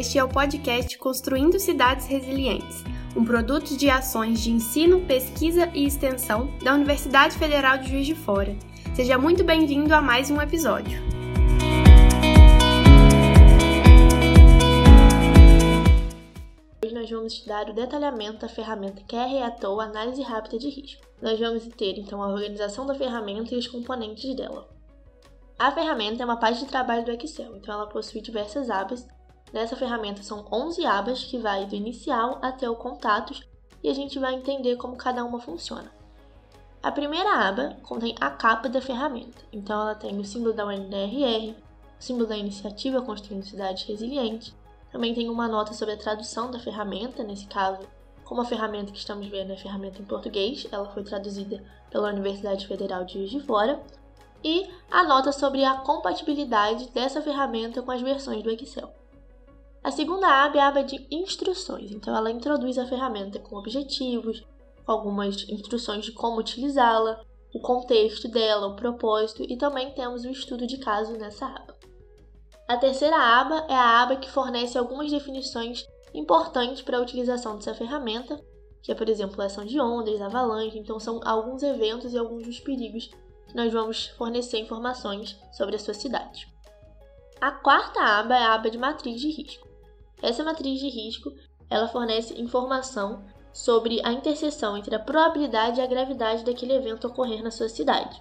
Este é o podcast Construindo Cidades Resilientes, um produto de ações de ensino, pesquisa e extensão da Universidade Federal de Juiz de Fora. Seja muito bem-vindo a mais um episódio. Hoje nós vamos estudar o detalhamento da ferramenta QR à Análise Rápida de Risco. Nós vamos ter então a organização da ferramenta e os componentes dela. A ferramenta é uma página de trabalho do Excel, então ela possui diversas abas. Nessa ferramenta são 11 abas que vai do inicial até o contatos e a gente vai entender como cada uma funciona. A primeira aba contém a capa da ferramenta, então ela tem o símbolo da UNDRR, o símbolo da iniciativa Construindo Cidades Resilientes, também tem uma nota sobre a tradução da ferramenta, nesse caso, como a ferramenta que estamos vendo é a ferramenta em português, ela foi traduzida pela Universidade Federal de Juiz de Fora, e a nota sobre a compatibilidade dessa ferramenta com as versões do Excel. A segunda aba é a aba de instruções, então ela introduz a ferramenta com objetivos, com algumas instruções de como utilizá-la, o contexto dela, o propósito e também temos o estudo de caso nessa aba. A terceira aba é a aba que fornece algumas definições importantes para a utilização dessa ferramenta, que é, por exemplo, ação de ondas, avalanche, então são alguns eventos e alguns dos perigos nós vamos fornecer informações sobre a sua cidade. A quarta aba é a aba de matriz de risco. Essa matriz de risco ela fornece informação sobre a interseção entre a probabilidade e a gravidade daquele evento ocorrer na sua cidade.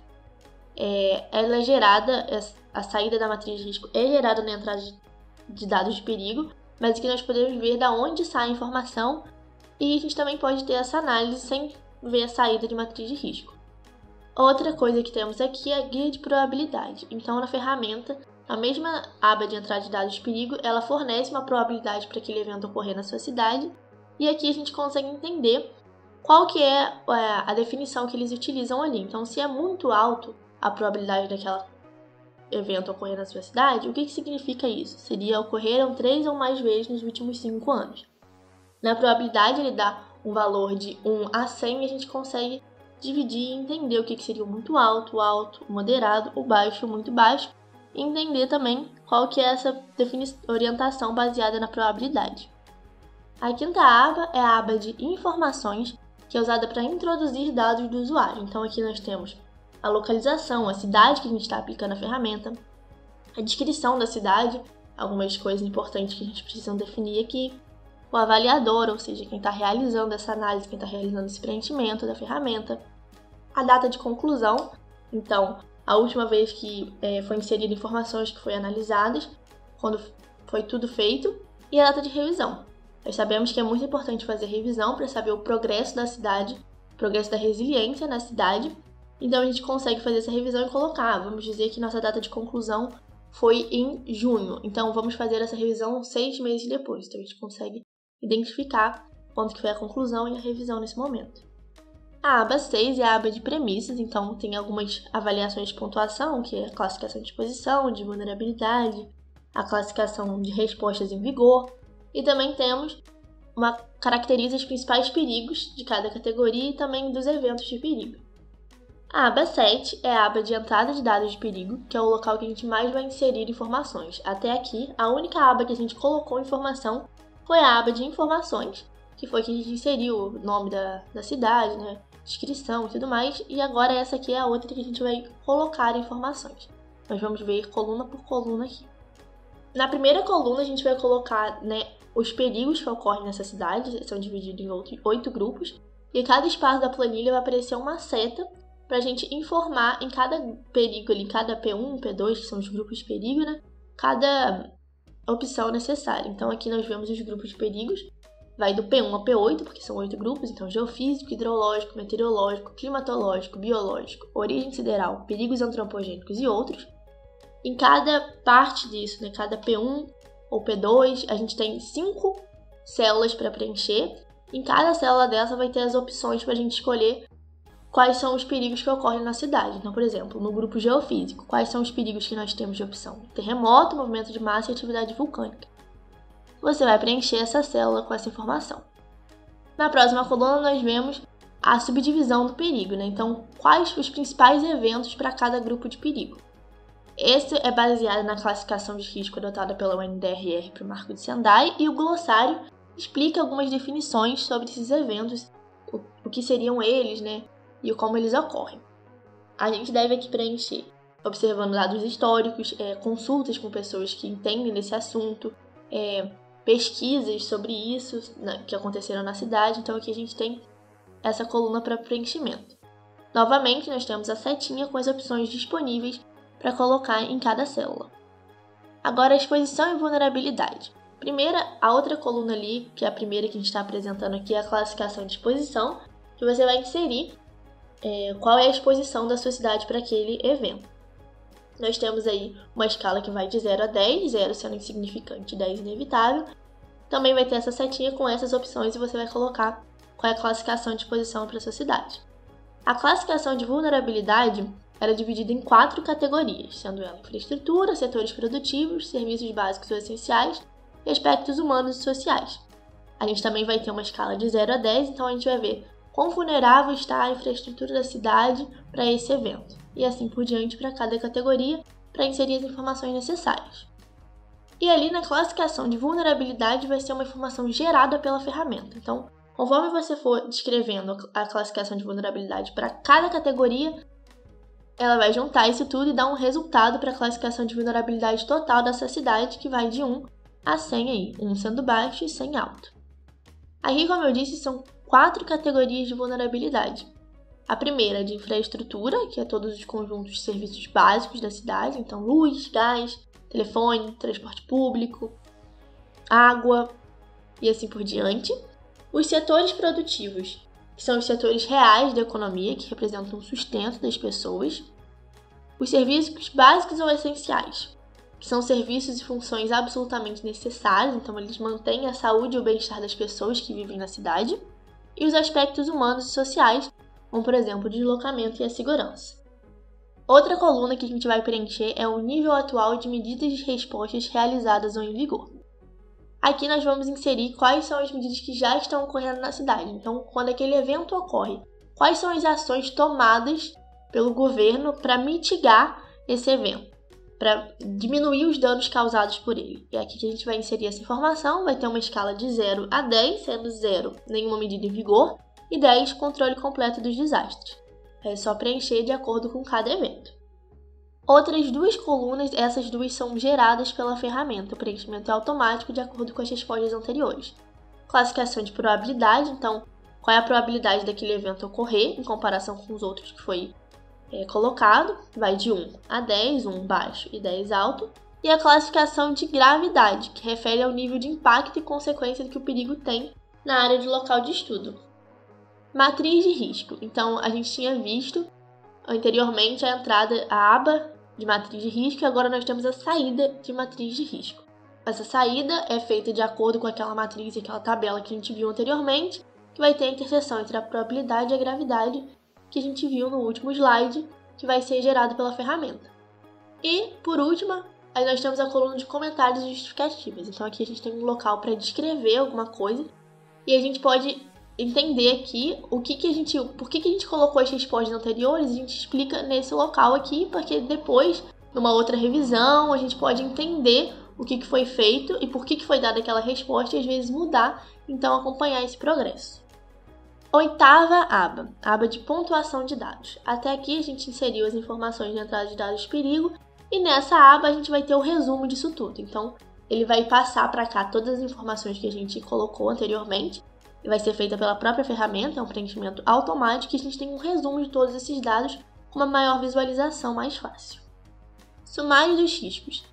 É, ela é gerada, a saída da matriz de risco é gerada na entrada de dados de perigo, mas aqui nós podemos ver da onde sai a informação e a gente também pode ter essa análise sem ver a saída de matriz de risco. Outra coisa que temos aqui é a guia de probabilidade. Então, na ferramenta, a mesma aba de entrada de dados de perigo, ela fornece uma probabilidade para aquele evento ocorrer na sua cidade. E aqui a gente consegue entender qual que é, é a definição que eles utilizam ali. Então, se é muito alto a probabilidade daquele evento ocorrer na sua cidade, o que, que significa isso? Seria ocorreram três ou mais vezes nos últimos cinco anos. Na probabilidade, ele dá um valor de 1 a 100 e a gente consegue dividir e entender o que seria o muito alto, o alto, o moderado, o baixo, o muito baixo, entender também qual que é essa orientação baseada na probabilidade. A quinta aba é a aba de informações, que é usada para introduzir dados do usuário. Então aqui nós temos a localização, a cidade que a gente está aplicando a ferramenta, a descrição da cidade, algumas coisas importantes que a gente precisa definir aqui, o avaliador, ou seja, quem está realizando essa análise, quem está realizando esse preenchimento da ferramenta, a data de conclusão, então, a última vez que é, foi inserida informações que foram analisadas, quando foi tudo feito, e a data de revisão. Nós sabemos que é muito importante fazer revisão para saber o progresso da cidade, o progresso da resiliência na cidade, então a gente consegue fazer essa revisão e colocar, vamos dizer que nossa data de conclusão foi em junho, então vamos fazer essa revisão seis meses depois, então a gente consegue identificar quando que foi a conclusão e a revisão nesse momento. A aba 6 é a aba de premissas, então tem algumas avaliações de pontuação, que é a classificação de exposição, de vulnerabilidade, a classificação de respostas em vigor, e também temos uma caracteriza os principais perigos de cada categoria e também dos eventos de perigo. A aba 7 é a aba de entrada de dados de perigo, que é o local que a gente mais vai inserir informações. Até aqui, a única aba que a gente colocou informação foi a aba de informações, que foi que a gente inseriu o nome da, da cidade, né, descrição e tudo mais, e agora essa aqui é a outra que a gente vai colocar informações. Nós vamos ver coluna por coluna aqui. Na primeira coluna a gente vai colocar né, os perigos que ocorrem nessa cidade, são divididos em oito grupos, e cada espaço da planilha vai aparecer uma seta para a gente informar em cada perigo em cada P1, P2, que são os grupos de perigo, né? Cada opção necessária. Então aqui nós vemos os grupos de perigos, vai do P1 ao P8, porque são oito grupos, então geofísico, hidrológico, meteorológico, climatológico, biológico, origem sideral, perigos antropogênicos e outros. Em cada parte disso, né, cada P1 ou P2, a gente tem cinco células para preencher. Em cada célula dessa vai ter as opções para a gente escolher quais são os perigos que ocorrem na cidade. Então, por exemplo, no grupo geofísico, quais são os perigos que nós temos de opção? Terremoto, movimento de massa e atividade vulcânica. Você vai preencher essa célula com essa informação. Na próxima coluna, nós vemos a subdivisão do perigo, né? Então, quais os principais eventos para cada grupo de perigo? Esse é baseado na classificação de risco adotada pela UNDRR para o Marco de Sendai e o glossário explica algumas definições sobre esses eventos, o, o que seriam eles, né, e como eles ocorrem. A gente deve aqui preencher observando dados históricos, é, consultas com pessoas que entendem desse assunto, é, pesquisas sobre isso né, que aconteceram na cidade. Então aqui a gente tem essa coluna para preenchimento. Novamente, nós temos a setinha com as opções disponíveis para colocar em cada célula. Agora, exposição e vulnerabilidade. Primeira, a outra coluna ali, que é a primeira que a gente está apresentando aqui, é a classificação de exposição, que você vai inserir é, qual é a exposição da sua cidade para aquele evento. Nós temos aí uma escala que vai de 0 a 10, 0 sendo insignificante, 10 inevitável. Também vai ter essa setinha com essas opções e você vai colocar qual é a classificação de exposição para sua cidade. A classificação de vulnerabilidade era dividida em quatro categorias, sendo ela infraestrutura, setores produtivos, serviços básicos ou essenciais e aspectos humanos e sociais. A gente também vai ter uma escala de 0 a 10, então a gente vai ver quão vulnerável está a infraestrutura da cidade para esse evento, e assim por diante para cada categoria para inserir as informações necessárias. E ali na classificação de vulnerabilidade vai ser uma informação gerada pela ferramenta. Então, conforme você for descrevendo a classificação de vulnerabilidade para cada categoria, ela vai juntar isso tudo e dar um resultado para a classificação de vulnerabilidade total dessa cidade, que vai de 1 a 100 aí, 1 sendo baixo e 100 alto. Aqui, como eu disse, são quatro categorias de vulnerabilidade. A primeira é de infraestrutura, que é todos os conjuntos de serviços básicos da cidade, então luz, gás, telefone, transporte público, água e assim por diante. Os setores produtivos, que são os setores reais da economia, que representam o sustento das pessoas. Os serviços básicos ou essenciais, que são serviços e funções absolutamente necessários, então eles mantêm a saúde e o bem-estar das pessoas que vivem na cidade e os aspectos humanos e sociais, como por exemplo o deslocamento e a segurança. Outra coluna que a gente vai preencher é o nível atual de medidas de respostas realizadas ou em vigor. Aqui nós vamos inserir quais são as medidas que já estão ocorrendo na cidade. Então, quando aquele evento ocorre, quais são as ações tomadas pelo governo para mitigar esse evento, para diminuir os danos causados por ele. E aqui a gente vai inserir essa informação, vai ter uma escala de 0 a 10, sendo 0 nenhuma medida em vigor e 10 controle completo dos desastres. É só preencher de acordo com cada evento. Outras duas colunas, essas duas são geradas pela ferramenta, o preenchimento é automático de acordo com as respostas anteriores. Classificação de probabilidade, então, qual é a probabilidade daquele evento ocorrer em comparação com os outros que foi é, colocado, vai de 1 a 10, 1 baixo e 10 alto, e a classificação de gravidade, que refere ao nível de impacto e consequência que o perigo tem na área de local de estudo. Matriz de risco. Então, a gente tinha visto anteriormente a entrada, a aba de matriz de risco, e agora nós temos a saída de matriz de risco. Essa saída é feita de acordo com aquela matriz e aquela tabela que a gente viu anteriormente, que vai ter a interseção entre a probabilidade e a gravidade que a gente viu no último slide, que vai ser gerado pela ferramenta. E, por último, aí nós temos a coluna de comentários e justificativas. Então aqui a gente tem um local para descrever alguma coisa e a gente pode entender aqui o que, que a gente, por que, que a gente colocou as respostas anteriores, a gente explica nesse local aqui, porque depois, numa outra revisão, a gente pode entender o que, que foi feito e por que, que foi dada aquela resposta e às vezes mudar, então acompanhar esse progresso. Oitava aba, aba de pontuação de dados. Até aqui a gente inseriu as informações de entrada de dados de perigo e nessa aba a gente vai ter o resumo disso tudo. Então, ele vai passar para cá todas as informações que a gente colocou anteriormente vai ser feita pela própria ferramenta, é um preenchimento automático e a gente tem um resumo de todos esses dados com uma maior visualização mais fácil. Sumário dos riscos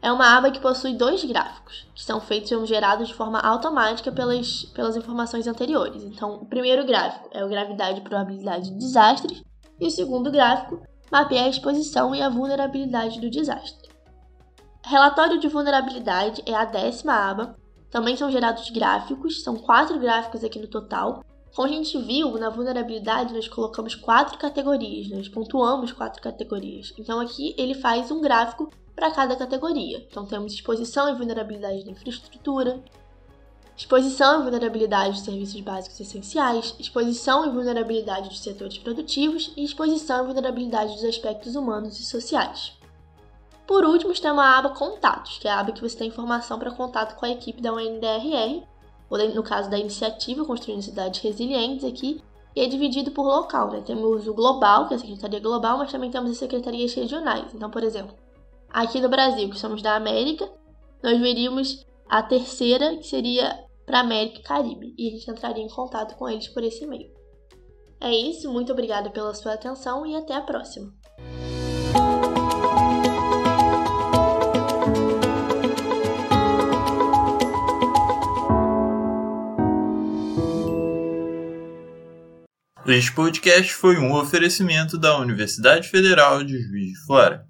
é uma aba que possui dois gráficos, que são feitos e gerados de forma automática pelas, pelas informações anteriores. Então, o primeiro gráfico é o gravidade e probabilidade de desastres, e o segundo gráfico mapeia a exposição e a vulnerabilidade do desastre. Relatório de vulnerabilidade é a décima aba. Também são gerados gráficos, são quatro gráficos aqui no total. Como a gente viu, na vulnerabilidade nós colocamos quatro categorias, nós pontuamos quatro categorias. Então aqui ele faz um gráfico para cada categoria. Então temos exposição e vulnerabilidade da infraestrutura, exposição e vulnerabilidade dos serviços básicos essenciais, exposição e vulnerabilidade dos setores produtivos e exposição e vulnerabilidade dos aspectos humanos e sociais. Por último, temos a aba Contatos, que é a aba que você tem informação para contato com a equipe da UNDRR, ou no caso da iniciativa Construindo Cidades Resilientes aqui, e é dividido por local, né? Temos o global, que é a Secretaria Global, mas também temos as secretarias regionais. Então, por exemplo, aqui no Brasil, que somos da América, nós veríamos a terceira, que seria para América e Caribe, e a gente entraria em contato com eles por esse e-mail. É isso, muito obrigada pela sua atenção e até a próxima! Este podcast foi um oferecimento da Universidade Federal de Juiz de Fora.